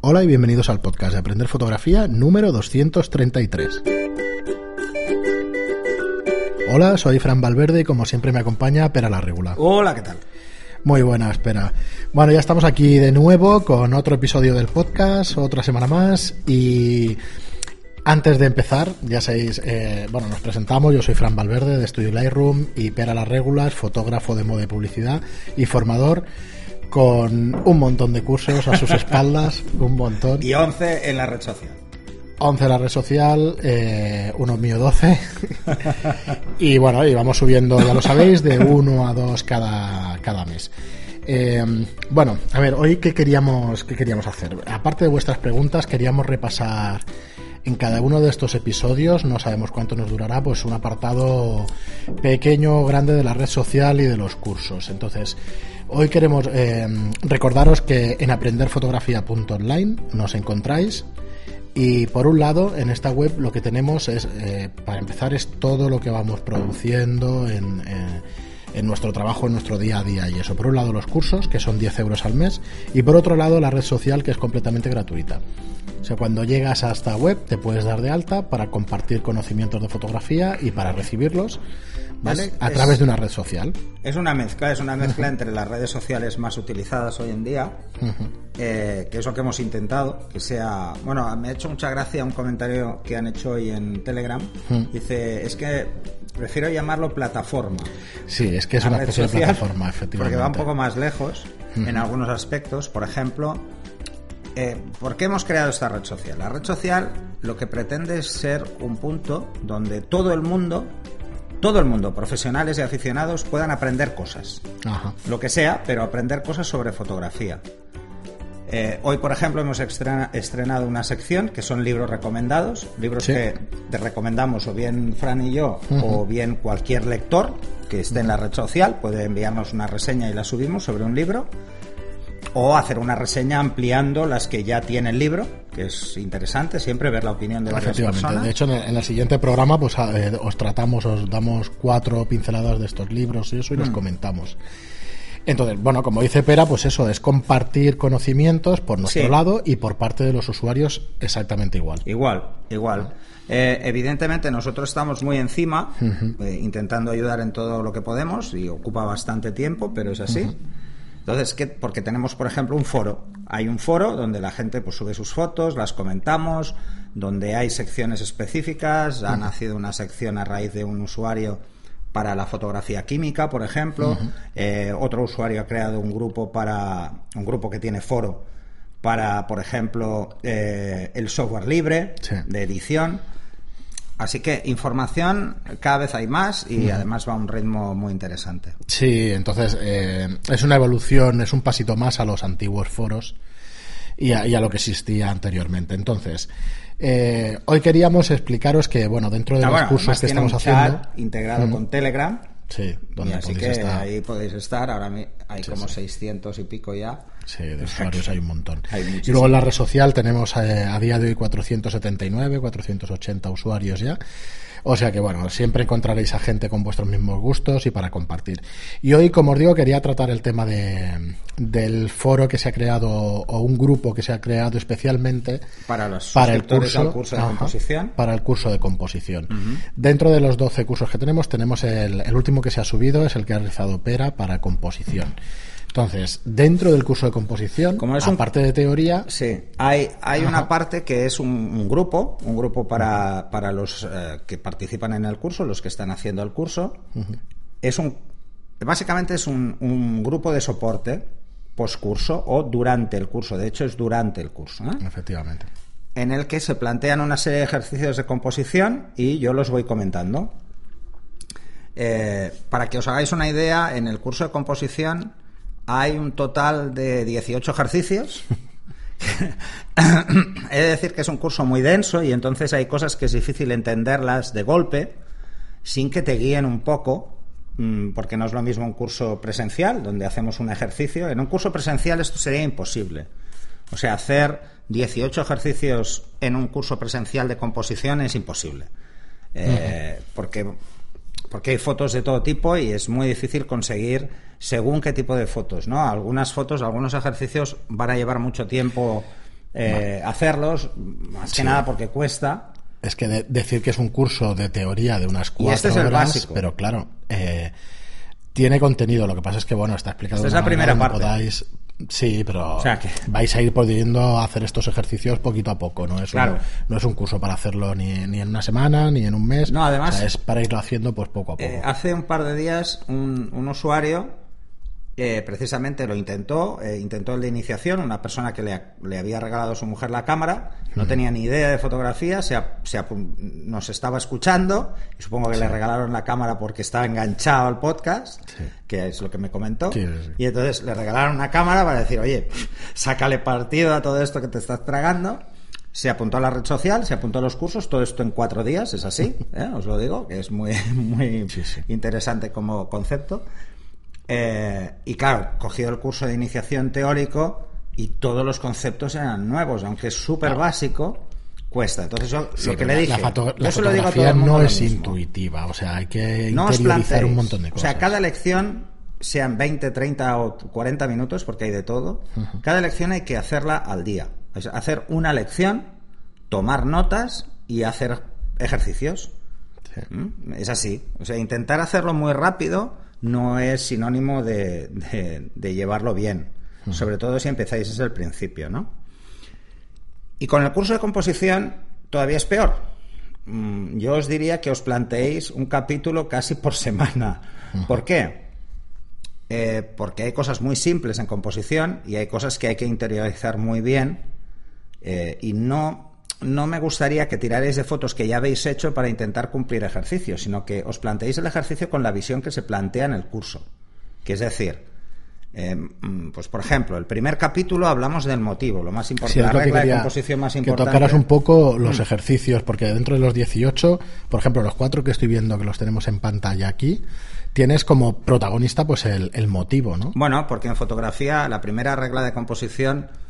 Hola y bienvenidos al podcast de Aprender Fotografía número 233. Hola, soy Fran Valverde y como siempre me acompaña Pera la Regula. Hola, ¿qué tal? Muy buena, espera. Bueno, ya estamos aquí de nuevo con otro episodio del podcast, otra semana más y antes de empezar, ya sabéis, eh, bueno, nos presentamos, yo soy Fran Valverde de Studio Lightroom y Pera las Regulas, fotógrafo de moda y publicidad y formador con un montón de cursos a sus espaldas, un montón. Y 11 en la red social. 11 en la red social, eh, uno mío 12. y bueno, y vamos subiendo, ya lo sabéis, de uno a dos cada, cada mes. Eh, bueno, a ver, hoy qué queríamos, qué queríamos hacer. Aparte de vuestras preguntas, queríamos repasar en cada uno de estos episodios, no sabemos cuánto nos durará, pues un apartado pequeño o grande de la red social y de los cursos. Entonces, hoy queremos eh, recordaros que en aprenderfotografía.online nos encontráis. Y por un lado, en esta web lo que tenemos es, eh, para empezar, es todo lo que vamos produciendo en, eh, en nuestro trabajo, en nuestro día a día. Y eso, por un lado, los cursos, que son 10 euros al mes, y por otro lado, la red social, que es completamente gratuita. O sea, cuando llegas a esta web, te puedes dar de alta para compartir conocimientos de fotografía y para recibirlos. ¿Vale? Es- a es- través de una red social. Es una mezcla, es una mezcla entre las redes sociales más utilizadas hoy en día, eh, que es lo que hemos intentado, que sea... Bueno, me ha hecho mucha gracia un comentario que han hecho hoy en Telegram. Dice, es que prefiero llamarlo plataforma. Sí, es que es una especie de social, plataforma, efectivamente. Porque va un poco más lejos en algunos aspectos. Por ejemplo, eh, ¿por qué hemos creado esta red social? La red social lo que pretende es ser un punto donde todo el mundo, todo el mundo, profesionales y aficionados, puedan aprender cosas. Ajá. Lo que sea, pero aprender cosas sobre fotografía. Eh, hoy, por ejemplo, hemos estrena- estrenado una sección que son libros recomendados, libros Sí. que te recomendamos o bien Fran y yo o bien cualquier lector que esté en la red social puede enviarnos una reseña y la subimos sobre un libro o hacer una reseña ampliando las que ya tiene el libro, que es interesante siempre ver la opinión de varias personas. De hecho, en el, en el siguiente programa pues a- eh, os tratamos, os damos cuatro pinceladas de estos libros y eso y Mm. los comentamos. Entonces, bueno, como dice Pera, pues eso es compartir conocimientos por nuestro Sí. lado y por parte de los usuarios exactamente igual. Igual, igual. Eh, evidentemente nosotros estamos muy encima, eh, intentando ayudar en todo lo que podemos y ocupa bastante tiempo, pero es así. Entonces, ¿qué? porque tenemos, por ejemplo, un foro. Hay un foro donde la gente pues, sube sus fotos, las comentamos, donde hay secciones específicas. Ha nacido una sección a raíz de un usuario para la fotografía química, por ejemplo. Eh, otro usuario ha creado un grupo para un grupo que tiene foro para, por ejemplo, eh, el software libre Sí. de edición. Así que información cada vez hay más y además va a un ritmo muy interesante. Sí, entonces eh, es una evolución, es un pasito más a los antiguos foros y a, y a lo que existía anteriormente. Entonces, eh, hoy queríamos explicaros que, bueno, dentro de Ah, los bueno, cursos que estamos un chat haciendo. integrado con Telegram. Sí, Y donde así podéis que estar. ahí podéis estar. Ahora hay Sí, como sí. 600 y pico ya. Sí, de usuarios hay un montón. Hay y luego en la red social tenemos eh, a día de hoy 479, 480 usuarios ya. O sea que bueno, siempre encontraréis a gente con vuestros mismos gustos y para compartir. Y hoy, como os digo, quería tratar el tema de, del foro que se ha creado o un grupo que se ha creado especialmente Para los para el curso, de ajá, composición. para el curso de composición. Dentro de los 12 cursos que tenemos, tenemos el, el último que se ha subido, es el que ha realizado Pera para composición. Entonces, dentro del curso de composición, Como es un- aparte de teoría, Sí, hay, hay una parte que es un, un grupo, un grupo para, para los eh, que participan en el curso, los que están haciendo el curso. Es un, básicamente es un, un grupo de soporte postcurso o durante el curso. De hecho, es durante el curso. ¿eh? efectivamente. en el que se plantean una serie de ejercicios de composición y yo los voy comentando. Eh, para que os hagáis una idea, en el curso de composición hay un total de 18 ejercicios. He de decir que es un curso muy denso y entonces hay cosas que es difícil entenderlas de golpe sin que te guíen un poco, mm, porque no es lo mismo un curso presencial, donde hacemos un ejercicio. En un curso presencial esto sería imposible. O sea, hacer 18 ejercicios en un curso presencial de composición es imposible. Eh, porque, porque hay fotos de todo tipo y es muy difícil conseguir según qué tipo de fotos, ¿no? Algunas fotos, algunos ejercicios van a llevar mucho tiempo eh, hacerlos, más que nada porque cuesta. Es que de- decir que es un curso de teoría de unas cuatro este es el horas, básico. pero claro, eh, tiene contenido. Lo que pasa es que, bueno, está explicado Esta es la manera primera donde parte. podáis- Sí, pero O sea que- vais a ir pudiendo hacer estos ejercicios poquito a poco. No es, Claro. un, no es un curso para hacerlo ni, ni en una semana, ni en un mes. No, además- O sea, es para irlo haciendo pues poco a poco. Eh, hace un par de días un, un usuario eh, precisamente lo intentó, eh, intentó el de iniciación, una persona que le, le había regalado a su mujer la cámara, no tenía ni idea de fotografía, se, nos estaba escuchando, y supongo que le regalaron la cámara porque estaba enganchado al podcast, Sí. que es lo que me comentó, Sí, y entonces le regalaron una cámara para decir, oye, sácale partido a todo esto que te estás tragando. Se apuntó a la red social, se apuntó a los cursos, todo esto en cuatro días, es así, ¿eh? os lo digo, que es muy, muy interesante como concepto. Eh, y claro, cogió el curso de iniciación teórico y todos los conceptos eran nuevos, aunque es súper básico, cuesta. Entonces yo Sí, lo que le dije, la, foto- yo la se lo digo a todo fotografía el mundo no es intuitiva, o sea, hay que No interiorizar un montón de O cosas. sea, cada lección, sean 20, 30 o 40 minutos, porque hay de todo, cada lección hay que hacerla al día. Hacer una lección, tomar notas y hacer ejercicios. Sí. ¿Mm? Es así. O sea, intentar hacerlo muy rápido no es sinónimo de, de- de llevarlo bien. Sobre todo si empezáis desde el principio, ¿no? Y con el curso de composición todavía es peor. Mm, Yo os diría que os planteéis un capítulo casi por semana. ¿Por qué? Eh, porque hay cosas muy simples en composición y hay cosas que hay que interiorizar muy bien eh, y no, no me gustaría que tirarais de fotos que ya habéis hecho para intentar cumplir ejercicios, sino que os planteéis el ejercicio con la visión que se plantea en el curso. Que es decir, eh, mm, pues por ejemplo, el primer capítulo hablamos del motivo, lo más Sí, importante, es la lo que regla de composición más que importante. tocaras un poco los ejercicios, porque dentro de los 18, por ejemplo, los cuatro que estoy viendo que los tenemos en pantalla aquí, tienes como protagonista pues el, el motivo, ¿no? Bueno, porque en fotografía la primera regla de composición, mm,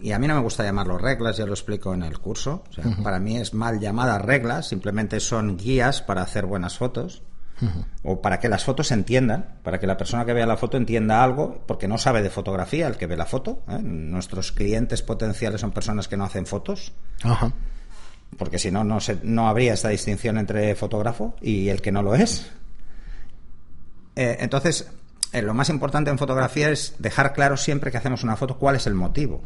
y a mí no me gusta llamarlo reglas, ya lo explico en el curso, o sea, para mí es mal llamadas reglas, simplemente son guías para hacer buenas fotos, o para que las fotos se entiendan, para que la persona que vea la foto entienda algo, porque no sabe de fotografía el que ve la foto. ¿eh? Nuestros clientes potenciales son personas que no hacen fotos, Ajá. porque si no, no, se- no habría esta distinción entre fotógrafo y el que no lo es. Eh, entonces, eh, lo más importante en fotografía es dejar claro siempre que hacemos una foto cuál es el motivo.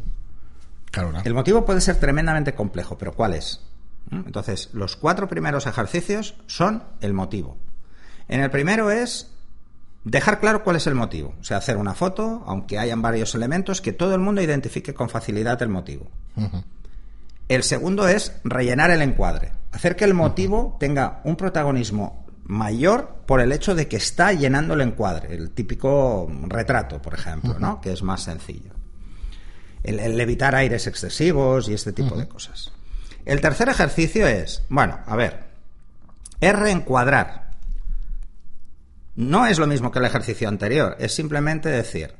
El motivo puede ser tremendamente complejo, pero ¿cuál es? ¿Mm? Entonces, los cuatro primeros ejercicios son el motivo. En el primero es dejar claro cuál es el motivo. O sea, hacer una foto, aunque hayan varios elementos, que todo el mundo identifique con facilidad el motivo. El segundo es rellenar el encuadre. Hacer que el motivo tenga un protagonismo mayor por el hecho de que está llenando el encuadre. El típico retrato, por ejemplo, ¿no? Que es más sencillo. El, el evitar aires excesivos y este tipo de cosas. El tercer ejercicio es, bueno, a ver, es reencuadrar. No es lo mismo que el ejercicio anterior, es simplemente decir,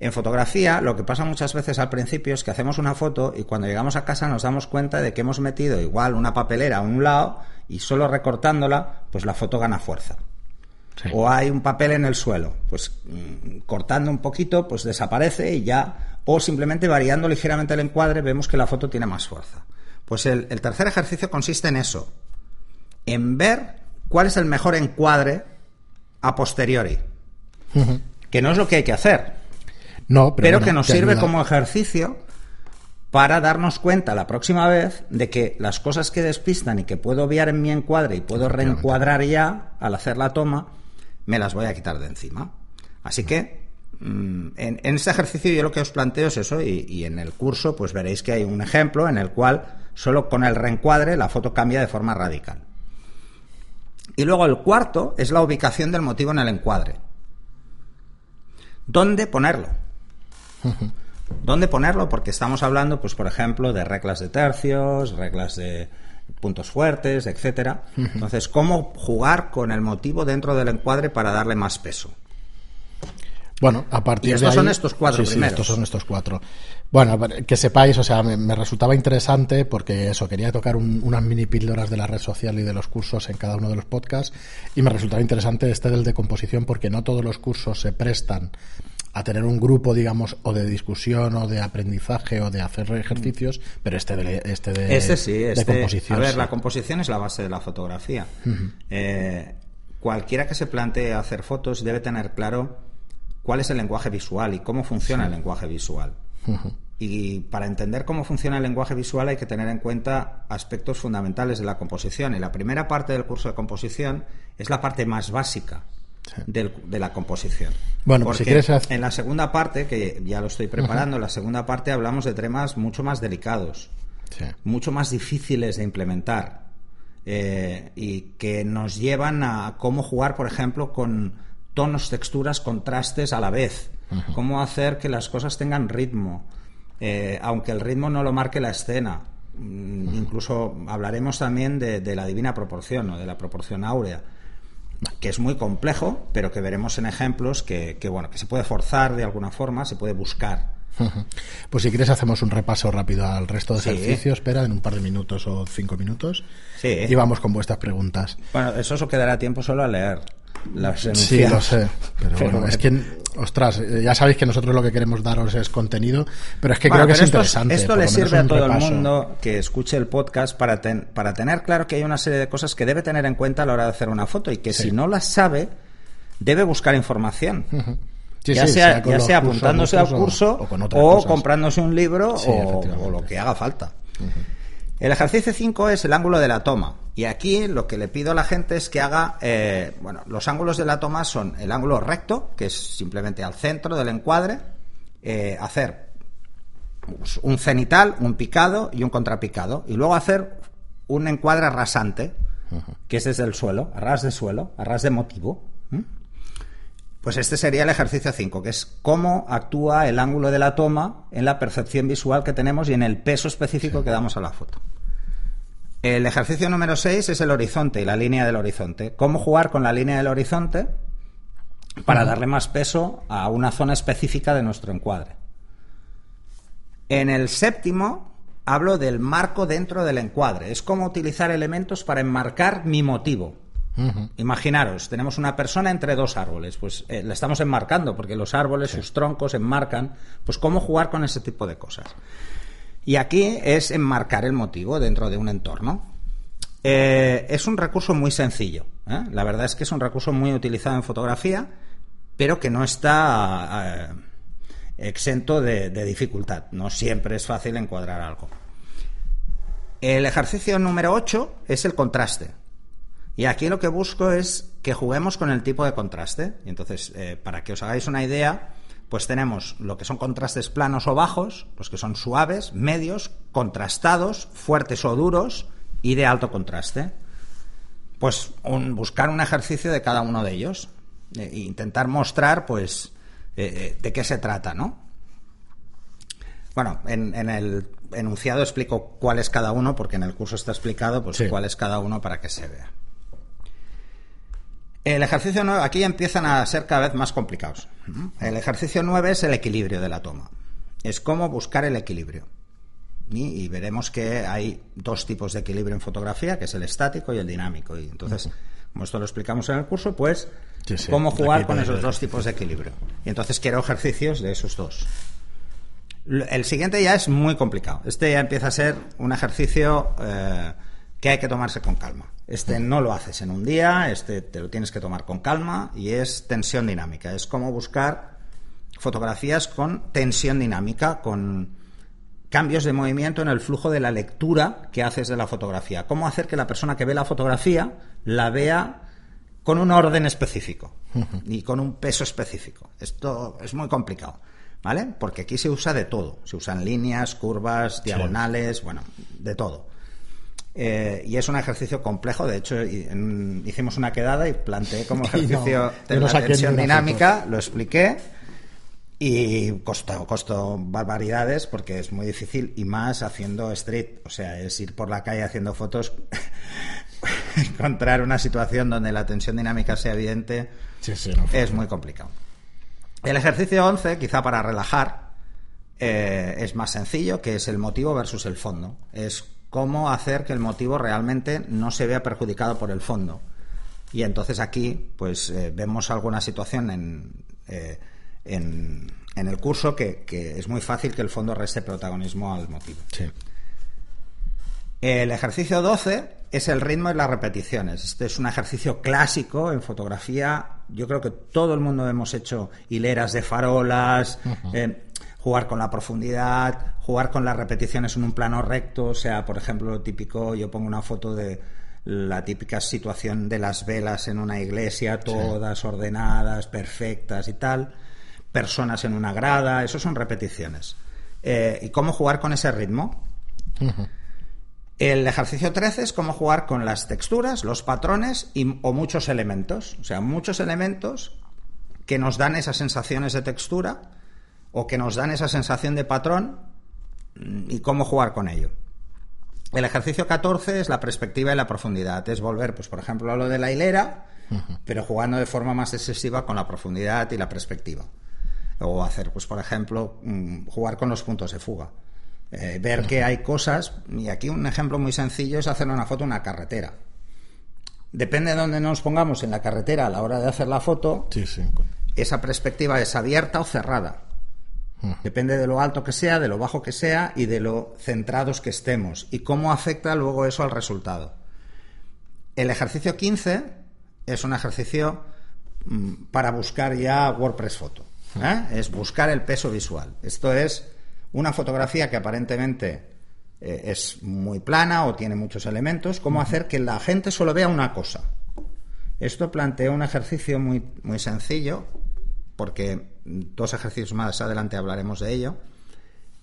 en fotografía, lo que pasa muchas veces al principio es que hacemos una foto y cuando llegamos a casa nos damos cuenta de que hemos metido igual una papelera a un lado y solo recortándola, pues la foto gana fuerza. Sí. O hay un papel en el suelo, pues mm, cortando un poquito, pues desaparece y ya. O simplemente variando ligeramente el encuadre, vemos que la foto tiene más fuerza. Pues el, el tercer ejercicio consiste en eso, en ver cuál es el mejor encuadre a posteriori, que no es lo que hay que hacer, No, pero, pero, bueno, que nos sirve ayuda. como ejercicio para darnos cuenta la próxima vez de que las cosas que despistan y que puedo obviar en mi encuadre y puedo reencuadrar ya al hacer la toma, me las voy a quitar de encima. Así que en, en este ejercicio yo lo que os planteo es eso y, y en el curso pues veréis que hay un ejemplo en el cual solo con el reencuadre la foto cambia de forma radical. Y luego el cuarto es la ubicación del motivo en el encuadre. ¿Dónde ponerlo? ¿Dónde ponerlo? Porque estamos hablando, pues, por ejemplo, de reglas de tercios, reglas de puntos fuertes, etcétera. Entonces, ¿cómo jugar con el motivo dentro del encuadre para darle más peso? Bueno, a partir Y estos de son ahí- estos cuatro sí, sí, primeros. estos son estos cuatro. Bueno, que sepáis, o sea, me, me resultaba interesante porque eso, quería tocar un- unas mini píldoras de la red social y de los cursos en cada uno de los podcasts y me resultaba interesante este del de composición porque no todos los cursos se prestan a tener un grupo, digamos, o de discusión o de aprendizaje o de hacer ejercicios, pero este de, este de, este sí, este, composición. A ver, la composición es la base de la fotografía. Eh, cualquiera que se plantee hacer fotos debe tener claro cuál es el lenguaje visual y cómo funciona el lenguaje visual. Y para entender cómo funciona el lenguaje visual hay que tener en cuenta aspectos fundamentales de la composición. Y la primera parte del curso de composición es la parte más básica de la composición. Bueno, pues si quieres en la segunda parte, que ya lo estoy preparando, en la segunda parte hablamos de temas mucho más delicados, mucho más difíciles de implementar eh, y que nos llevan a cómo jugar, por ejemplo, con tonos, texturas, contrastes a la vez, cómo hacer que las cosas tengan ritmo, eh, aunque el ritmo no lo marque la escena. Mm, incluso hablaremos también de, la divina proporción o de la proporción áurea, que es muy complejo, pero que veremos en ejemplos que, bueno, que se puede forzar de alguna forma, se puede buscar. Pues si quieres hacemos un repaso rápido al resto de ejercicios, espera, en un par de minutos o cinco minutos. Sí. Y vamos con vuestras preguntas. Bueno, eso os quedará tiempo solo a leer. Sí, lo sé. Pero, bueno, es que, ostras, ya sabéis que nosotros lo que queremos daros es contenido, pero es que creo que es interesante. Esto le sirve a todo el mundo que escuche el podcast para, para tener claro que hay una serie de cosas que debe tener en cuenta a la hora de hacer una foto y que si no las sabe, debe buscar información. ya, sea, ya sea apuntándose al curso o, comprándose un libro o, lo que haga falta. El ejercicio 5 es el ángulo de la toma. Y aquí lo que le pido a la gente es que haga, eh, bueno, los ángulos de la toma son el ángulo recto, que es simplemente al centro del encuadre, eh, hacer un cenital, un picado y un contrapicado, y luego hacer un encuadre rasante, que es desde el suelo, a ras de suelo, a ras de motivo. Pues este sería el ejercicio 5, que es cómo actúa el ángulo de la toma en la percepción visual que tenemos y en el peso específico que damos a la foto. El ejercicio número 6 es el horizonte y la línea del horizonte. Cómo jugar con la línea del horizonte para darle más peso a una zona específica de nuestro encuadre. En el séptimo hablo del marco dentro del encuadre. Es cómo utilizar elementos para enmarcar mi motivo. Imaginaros, tenemos una persona entre dos árboles, pues eh, le estamos enmarcando porque los árboles, sus troncos enmarcan, pues cómo jugar con ese tipo de cosas. Y aquí es enmarcar el motivo dentro de un entorno. Eh, es un recurso muy sencillo. ¿eh? La verdad es que es un recurso muy utilizado en fotografía, pero que no está exento de dificultad. No siempre es fácil encuadrar algo. El ejercicio número 8 es el contraste. Y aquí lo que busco es que juguemos con el tipo de contraste. Y entonces, eh, para que os hagáis una idea, pues tenemos lo que son contrastes planos o bajos, los que son suaves, medios, contrastados, fuertes o duros y de alto contraste. Pues buscar un ejercicio de cada uno de ellos e intentar mostrar, pues, eh, de qué se trata, ¿no? Bueno, en, el enunciado explico cuál es cada uno, porque en el curso está explicado, pues cuál es cada uno para que se vea. El ejercicio 9, aquí empiezan a ser cada vez más complicados. El ejercicio 9 es el equilibrio de la toma. Es cómo buscar el equilibrio. Y, veremos que hay dos tipos de equilibrio en fotografía, que es el estático y el dinámico. Y entonces, como esto lo explicamos en el curso, pues cómo jugar con esos dos tipos de equilibrio. Y entonces quiero ejercicios de esos dos. El siguiente ya es muy complicado. Este ya empieza a ser un ejercicio eh, que hay que tomarse con calma. Este no lo haces en un día, este te lo tienes que tomar con calma y es tensión dinámica. Es como buscar fotografías con tensión dinámica, con cambios de movimiento en el flujo de la lectura que haces de la fotografía. Cómo hacer que la persona que ve la fotografía la vea con un orden específico y con un peso específico. Esto es muy complicado, ¿vale? Porque aquí se usa de todo. Se usan líneas, curvas, diagonales, bueno, de todo. Eh, y es un ejercicio complejo. De hecho, hicimos una quedada y planteé como ejercicio de la tensión dinámica, lo expliqué y costó, costó barbaridades porque es muy difícil y más haciendo street. O sea, es ir por la calle haciendo fotos, encontrar una situación donde la tensión dinámica sea evidente, es muy complicado. El ejercicio 11, quizá para relajar, eh, es más sencillo, que es el motivo versus el fondo. Es cómo hacer que el motivo realmente no se vea perjudicado por el fondo. Y entonces aquí, pues eh, vemos alguna situación en, eh, en, en el curso que, que, es muy fácil que el fondo reste protagonismo al motivo. Sí. El ejercicio 12 es el ritmo y las repeticiones. Este es un ejercicio clásico en fotografía. Yo creo que todo el mundo hemos hecho hileras de farolas, uh -huh. eh, jugar con la profundidad, jugar con las repeticiones en un plano recto. O sea, por ejemplo, lo típico, yo pongo una foto de la típica situación de las velas en una iglesia, todas sí. ordenadas, perfectas y tal. Personas en una grada, eso son repeticiones. Eh, ¿Y cómo jugar con ese ritmo? Uh -huh. El ejercicio 13 es cómo jugar con las texturas, los patrones y, o muchos elementos. O sea, muchos elementos que nos dan esas sensaciones de textura o que nos dan esa sensación de patrón y cómo jugar con ello. El ejercicio 14 es la perspectiva y la profundidad. Es volver, pues, por ejemplo, a lo de la hilera, uh -huh. pero jugando de forma más excesiva con la profundidad y la perspectiva. O hacer, pues, por ejemplo, mm, jugar con los puntos de fuga. Eh, ver que hay cosas, y aquí un ejemplo muy sencillo es hacer una foto en una carretera. Depende de dónde nos pongamos en la carretera a la hora de hacer la foto, sí, sí. esa perspectiva es abierta o cerrada. Depende de lo alto que sea, de lo bajo que sea y de lo centrados que estemos y cómo afecta luego eso al resultado. El ejercicio 15 es un ejercicio mm, para buscar ya WordPress Foto. ¿eh? Es buscar el peso visual. Esto es una fotografía que aparentemente eh, es muy plana o tiene muchos elementos, cómo hacer que la gente solo vea una cosa. Esto plantea un ejercicio muy, muy sencillo, porque dos ejercicios más adelante hablaremos de ello,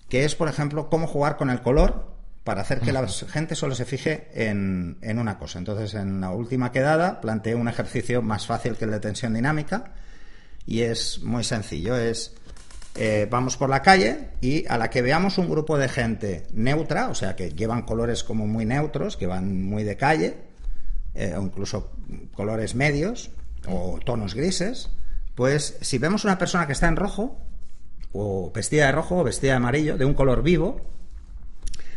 que es, por ejemplo, cómo jugar con el color para hacer que la gente solo se fije en, en una cosa. Entonces, en la última quedada planteé un ejercicio más fácil que el de tensión dinámica y es muy sencillo, es eh, vamos por la calle y a la que veamos un grupo de gente neutra, o sea, que llevan colores como muy neutros, que van muy de calle, eh, o incluso colores medios o tonos grises, pues si vemos una persona que está en rojo, o vestida de rojo o vestida de amarillo, de un color vivo,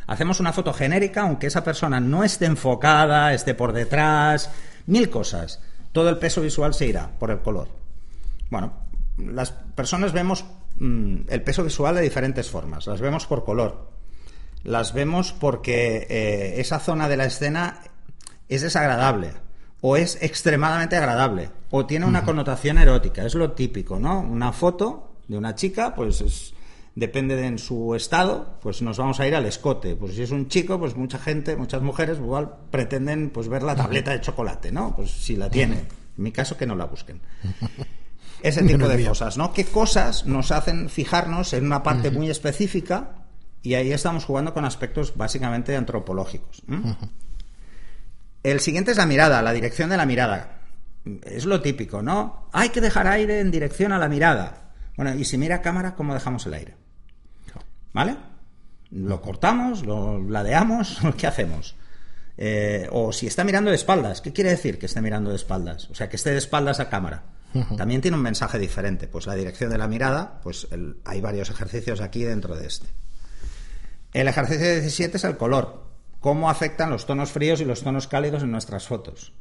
hacemos una foto genérica, aunque esa persona no esté enfocada, esté por detrás, mil cosas. Todo el peso visual se irá por el color. Bueno, las personas vemos mmm, el peso visual de diferentes formas. Las vemos por color. Las vemos porque eh, esa zona de la escena es desagradable o es extremadamente agradable o tiene una connotación erótica. Es lo típico, ¿no? Una foto de una chica, pues es, depende de en su estado, pues nos vamos a ir al escote. Pues si es un chico, pues mucha gente, muchas mujeres igual pretenden pues ver la tableta de chocolate, ¿no? Pues si la tiene. En mi caso que no la busquen. Ese tipo de cosas, ¿no? ¿Qué cosas nos hacen fijarnos en una parte muy específica? Y ahí estamos jugando con aspectos básicamente antropológicos. El siguiente es la mirada, la dirección de la mirada. Es lo típico, ¿no? Hay que dejar aire en dirección a la mirada. Bueno, y si mira a cámara, ¿cómo dejamos el aire? ¿Vale? ¿Lo cortamos? ¿Lo ladeamos? ¿Qué hacemos? Eh, o si está mirando de espaldas, ¿qué quiere decir que esté mirando de espaldas? O sea, que esté de espaldas a cámara. También tiene un mensaje diferente. Pues la dirección de la mirada, pues el, hay varios ejercicios aquí dentro de este. El ejercicio 17 es el color. Cómo afectan los tonos fríos y los tonos cálidos en nuestras fotos.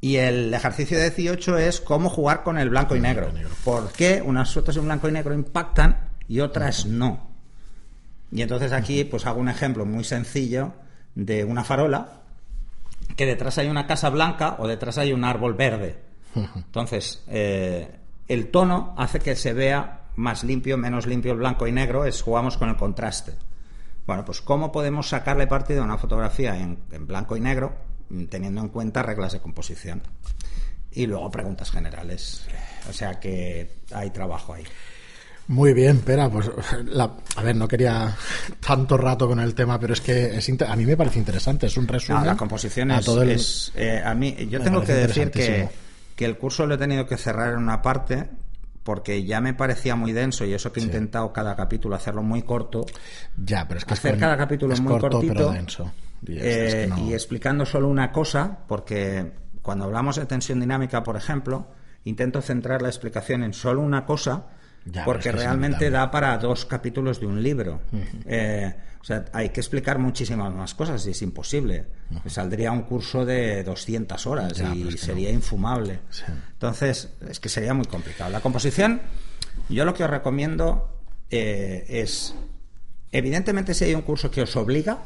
Y el ejercicio 18 es cómo jugar con el blanco y negro. ¿Por qué unas fotos en blanco y negro impactan y otras no? Y entonces aquí pues hago un ejemplo muy sencillo de una farola que detrás hay una casa blanca o detrás hay un árbol verde. Entonces, eh, el tono hace que se vea más limpio, menos limpio el blanco y negro, es jugamos con el contraste. Bueno, pues ¿cómo podemos sacarle partido a una fotografía en, en blanco y negro teniendo en cuenta reglas de composición? Y luego preguntas generales. O sea que hay trabajo ahí. Muy bien, Pera, pues la, a ver, no quería tanto rato con el tema, pero es que es a mí me parece interesante, es un resumen. No, la composición es, a, todo el, es eh, a mí yo tengo que decir que que el curso lo he tenido que cerrar en una parte porque ya me parecía muy denso y eso que he sí. intentado cada capítulo hacerlo muy corto. Ya, pero es que hacer es cada capítulo es muy corto, cortito pero denso. Y, eh, es que no... y, explicando solo una cosa, porque cuando hablamos de tensión dinámica, por ejemplo, intento centrar la explicación en solo una cosa, ya, porque realmente da para dos capítulos de un libro. Uh -huh. eh, o sea, hay que explicar muchísimas más cosas y es imposible. Uh -huh. Saldría un curso de 200 horas ya, y sería no. infumable. Sí. Entonces, es que sería muy complicado. La composición Yo lo que os recomiendo eh, es, evidentemente si hay un curso que os obliga,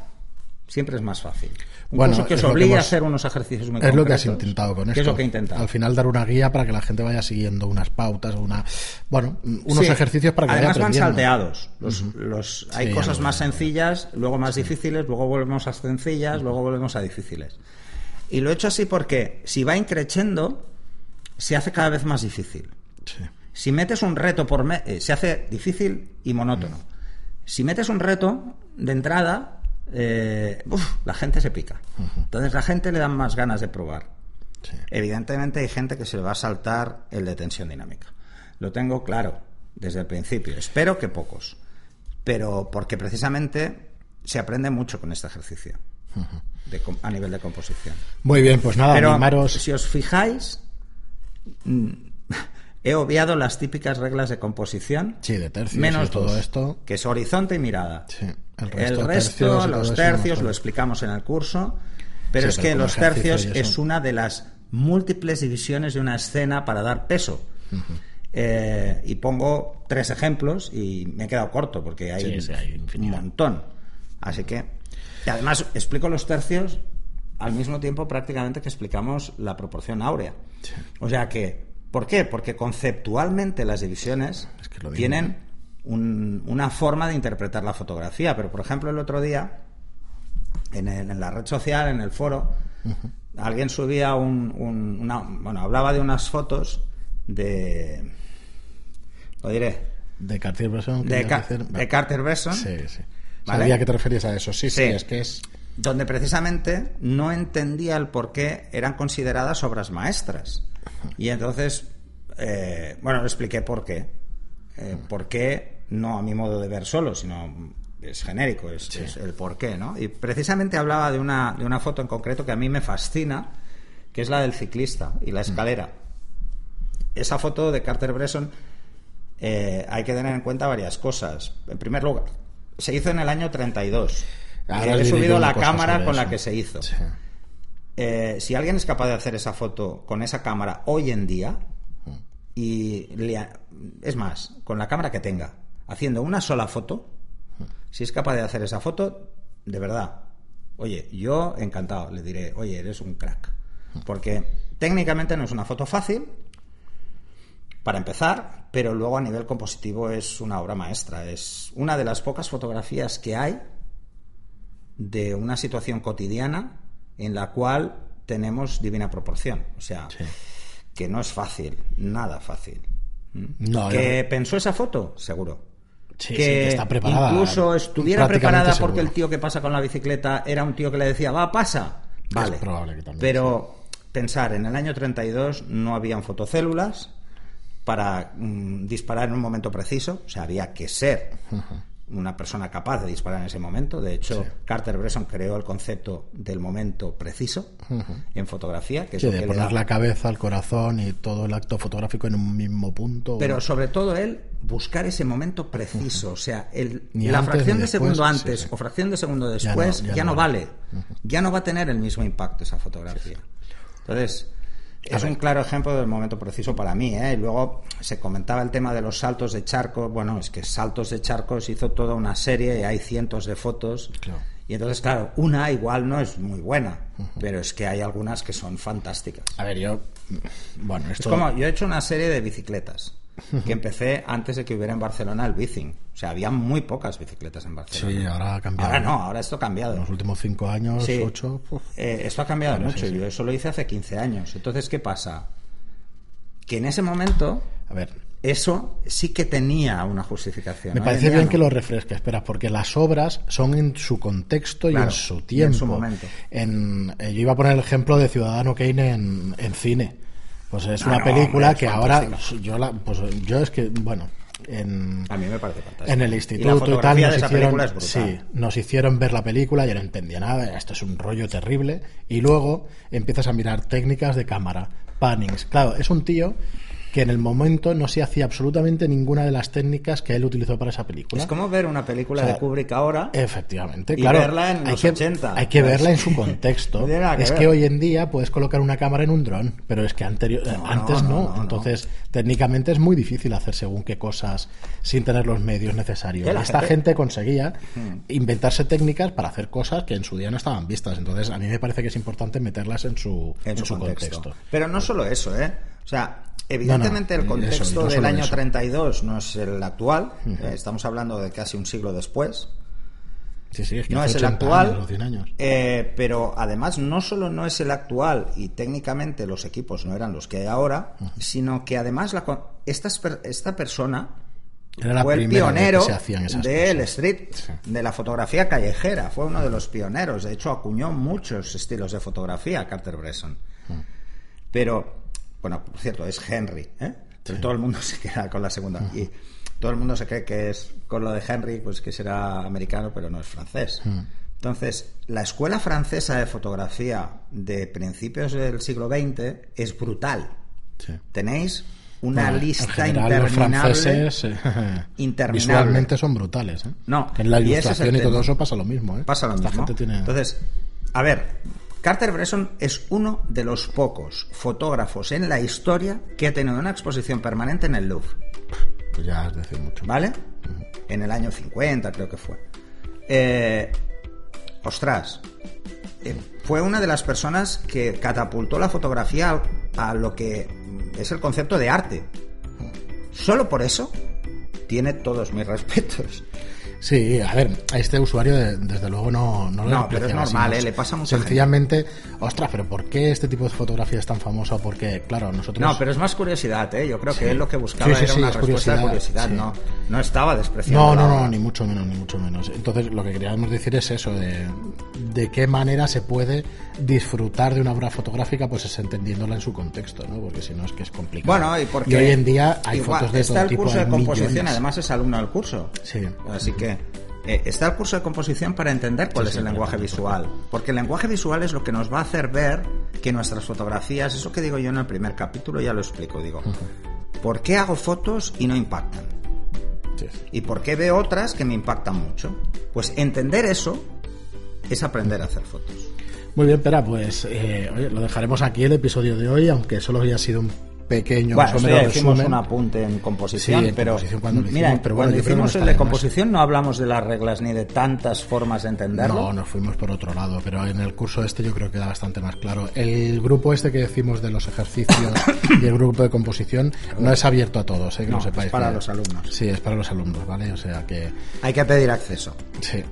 siempre es más fácil. Un Bueno, curso que os obliga a hacer unos ejercicios muy Es lo que has intentado con esto. ¿Qué es lo que he intentado? Al final dar una guía para que la gente vaya siguiendo unas pautas, una bueno, unos Sí. ejercicios para que Además vaya van salteados. Los, los- hay Sí, cosas más sencillas, luego más difíciles, luego volvemos a sencillas, luego volvemos a difíciles. Y lo he hecho así porque si va increciendo, se hace cada vez más difícil. Si metes un reto por me- eh, se hace difícil y monótono. Si metes un reto de entrada, eh, uf, la gente se pica. Entonces la gente le dan más ganas de probar. Sí. Evidentemente hay gente que se le va a saltar el de tensión dinámica. Lo tengo claro desde el principio. Espero que pocos. Pero porque precisamente se aprende mucho con este ejercicio de a nivel de composición. Muy bien, pues nada, Pero animaros. si os fijáis, mm, he obviado las típicas reglas de composición. Sí, de tercios menos todo dos, esto. que es horizonte y mirada. Sí, el el resto, resto, tercios y todo los tercios, lo explicamos en el curso. Pero Sí, es pero que los tercios es una de las múltiples divisiones de una escena para dar peso. Eh, y pongo tres ejemplos y me he quedado corto porque hay, Sí, sí, hay un montón. Así que, y además explico los tercios al mismo tiempo prácticamente que explicamos la proporción áurea. Sí. O sea que, ¿por qué? Porque conceptualmente las divisiones Es que tienen un- una forma de interpretar la fotografía. Pero, por ejemplo, el otro día, en, el- en la red social, en el foro, alguien subía un, un- una, bueno, hablaba de unas fotos de, lo diré, De Cartier-Bresson. de, querías Ca- decir? de Carter-Bresson, Sí, sí. ¿Vale? Sabía que te referías a eso. Sí, sí, Sí. es que es. donde precisamente no entendía el por qué eran consideradas obras maestras. Y entonces, eh, bueno, le expliqué por qué. Eh, por qué, no a mi modo de ver solo, sino es genérico, es, es el por qué, ¿no? Y precisamente hablaba de una, de una foto en concreto que a mí me fascina, que es la del ciclista y la escalera. Esa foto de Carter Bresson eh, hay que tener en cuenta varias cosas. En primer lugar, se hizo en el año 32. Ahora Y he subido la cámara con la que se hizo. Sí. Eh, si alguien es capaz de hacer esa foto con esa cámara hoy en día, y es más, con la cámara que tenga, haciendo una sola foto, si es capaz de hacer esa foto, de verdad, oye, yo encantado, le diré, oye, eres un crack. Porque técnicamente no es una foto fácil, para empezar, pero luego a nivel compositivo es una obra maestra. Es una de las pocas fotografías que hay de una situación cotidiana en la cual tenemos divina proporción. O sea, Sí. que no es fácil, nada fácil. ¿Mm? No, ¿Que pensó esa foto? Seguro. Sí, que, sí, que está preparada, incluso estuviera prácticamente preparada porque seguro. el tío que pasa con la bicicleta era un tío que le decía, va, pasa. Vale. probable que también, Pero pensar, en el año 32 no habían fotocélulas para mm, disparar en un momento preciso, o sea, había que ser una persona capaz de disparar en ese momento. De hecho, Carter Bresson creó el concepto del momento preciso en fotografía, que es Sí, de que poner da- la cabeza, el corazón y todo el acto fotográfico en un mismo punto. Pero sobre todo él buscar ese momento preciso, o sea, el, la antes fracción de después, segundo antes sí. o fracción de segundo Ya no- después ya ya, no no vale. vale, ya no va a tener el mismo impacto esa fotografía. Entonces, es un claro ejemplo del momento preciso para mí. ¿eh? Y luego se comentaba el tema de los saltos de charcos. Bueno, es que saltos de charcos hizo toda una serie y hay cientos de fotos. Claro. Y entonces, claro, una igual no es muy buena, pero es que hay algunas que son fantásticas. A ver, yo. Bueno, Es esto. como, yo he hecho una serie de bicicletas que empecé antes de que hubiera en Barcelona el bicing. O sea, había muy pocas bicicletas en Barcelona. Sí, ahora ha cambiado. Ahora no, ahora esto ha cambiado. En los últimos cinco años, Sí. ocho. Eh, esto ha cambiado Claro, mucho. sí, sí. Yo eso lo hice hace 15 años. Entonces, ¿qué pasa? Que en ese momento A ver, eso sí que tenía una justificación. me parece bien no. que lo refresques, espera, porque las obras son en su contexto y en su y en tiempo. su momento. En- eh, yo iba a poner el ejemplo de Ciudadano Kane en, en cine. Pues es Ah, una no, película hombre, es que ahora yo la, pues yo es que bueno, en, A mí me parece fantástico. en el instituto y, tal nos hicieron, sí, nos hicieron ver la película, yo no entendía nada, esto es un rollo terrible y luego empiezas a mirar técnicas de cámara. Pannings. Claro, es un tío que en el momento no se hacía absolutamente ninguna de las técnicas que él utilizó para esa película. Es como ver una película O sea, de Kubrick ahora. Efectivamente, Y claro. verla en hay los que, 80. Hay que verla en su contexto. que es ver. que hoy en día puedes colocar una cámara en un dron, pero es que anterior, No, antes no. Entonces, técnicamente es muy difícil hacer según qué cosas sin tener los medios necesarios. Que Esta gente- gente, conseguía inventarse técnicas para hacer cosas que en su día no estaban vistas. Entonces, a mí me parece que es importante meterlas en su, en su, contexto. contexto. Pero no solo eso, ¿eh? O sea, evidentemente No, no, el contexto eso, del año eso. 32 no es el actual, eh, estamos hablando de casi un siglo después. Sí, sí, es que no es el 80 actual, años o 100 años. eh, pero además no solo no es el actual y técnicamente los equipos no eran los que hay ahora, sino que además la, per- esta persona Era la fue el pionero del cosas. street, Sí. de la fotografía callejera, fue uno de los pioneros, de hecho acuñó muchos estilos de fotografía Carter Bresson. Pero, bueno, por cierto, es Henry, ¿eh? Pero Todo el mundo se queda con la segunda. Y todo el mundo se cree que es con lo de Henry, pues que será americano, pero no es francés. Entonces, la escuela francesa de fotografía de principios del siglo XX es brutal. Sí. Tenéis una Bueno, en lista general, los interminable. franceses eh, interminable. visualmente son brutales. ¿eh? No, en la y ese es ilustración y todo tema. eso pasa lo mismo. ¿eh? Pasa lo Esta mismo. gente tiene... Entonces, a ver, Carter Bresson es uno de los pocos fotógrafos en la historia que ha tenido una exposición permanente en el Louvre, Pues ya es decir mucho. ¿vale? En el año 50 creo que fue. Eh, ostras, eh, fue una de las personas que catapultó la fotografía a lo que es el concepto de arte. Solo por eso tiene todos mis respetos. Sí, a ver, a este usuario de- desde luego no, no lo No, pero es normal, ¿eh? Le pasa a mucha Sencillamente, ostras, pero ¿por qué este tipo de fotografía es tan famosa? Porque, claro, nosotros... No, pero es más curiosidad, ¿eh? Yo creo que él lo que buscaba Sí, sí, era una es respuesta de curiosidad, curiosidad, sí. no, no estaba despreciando. No, no, no, ni mucho menos, ni mucho menos. Entonces, lo que queríamos decir es eso, de, de qué manera se puede disfrutar de una obra fotográfica, pues es entendiéndola en su contexto, ¿no? Porque si no es que es complicado. Bueno, y porque hoy en día hay igual, fotos de está todo el tipo. curso de hay composición, millones. además es alumno del curso. Sí. Así que eh, está el curso de composición para entender cuál Sí, es el lenguaje visual. Porque el lenguaje visual es lo que nos va a hacer ver que nuestras fotografías, eso que digo yo en el primer capítulo, ya lo explico, digo, ¿por qué hago fotos y no impactan? Sí. ¿Y por qué veo otras que me impactan mucho? Pues entender eso es aprender a hacer fotos. Muy bien, Pera, pues eh, oye, lo dejaremos aquí el episodio de hoy, aunque solo haya sido un pequeño Bueno, más o esto menos ya hicimos un apunte en composición, Sí, en pero composición cuando mira, hicimos, pero bueno, cuando hicimos el de más. composición no hablamos de las reglas ni de tantas formas de entenderlo. No, nos fuimos por otro lado, pero en el curso este yo creo que queda bastante más claro. El grupo este que decimos de los ejercicios y el grupo de composición no es abierto a todos, ¿eh? que No, lo sepáis. es para los alumnos. Sí, es para los alumnos, ¿vale? O sea que, Hay que pedir acceso. sí.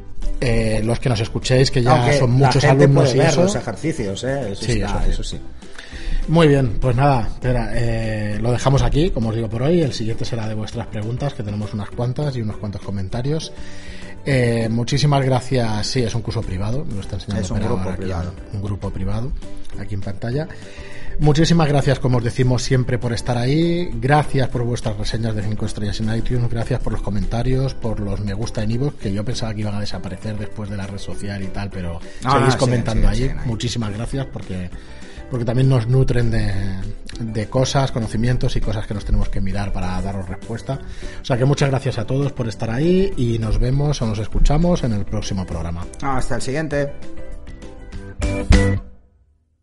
Eh, los que nos escuchéis, que ya Aunque son la muchos gente alumnos puede y ver eso. los ejercicios, ¿eh? eso, eso sí. eso sí. Muy bien, pues nada, espera, eh, lo dejamos aquí, como os digo por hoy. El siguiente será de vuestras preguntas, que tenemos unas cuantas y unos cuantos comentarios. Eh, muchísimas gracias. Sí, es un curso privado, me lo está enseñando Es un grupo ahora aquí, privado. un grupo privado, aquí en pantalla. Muchísimas gracias, como os decimos siempre, por estar ahí. Gracias por vuestras reseñas de 5 estrellas en iTunes. Gracias por los comentarios, por los me gusta en iVoox, que yo pensaba que iban a desaparecer después de la red social y tal, pero No, seguís comentando ahí. Muchísimas gracias porque porque también nos nutren de, de cosas, conocimientos y cosas que nos tenemos que mirar para daros respuesta. O sea que muchas gracias a todos por estar ahí y nos vemos o nos escuchamos en el próximo programa. Hasta el siguiente.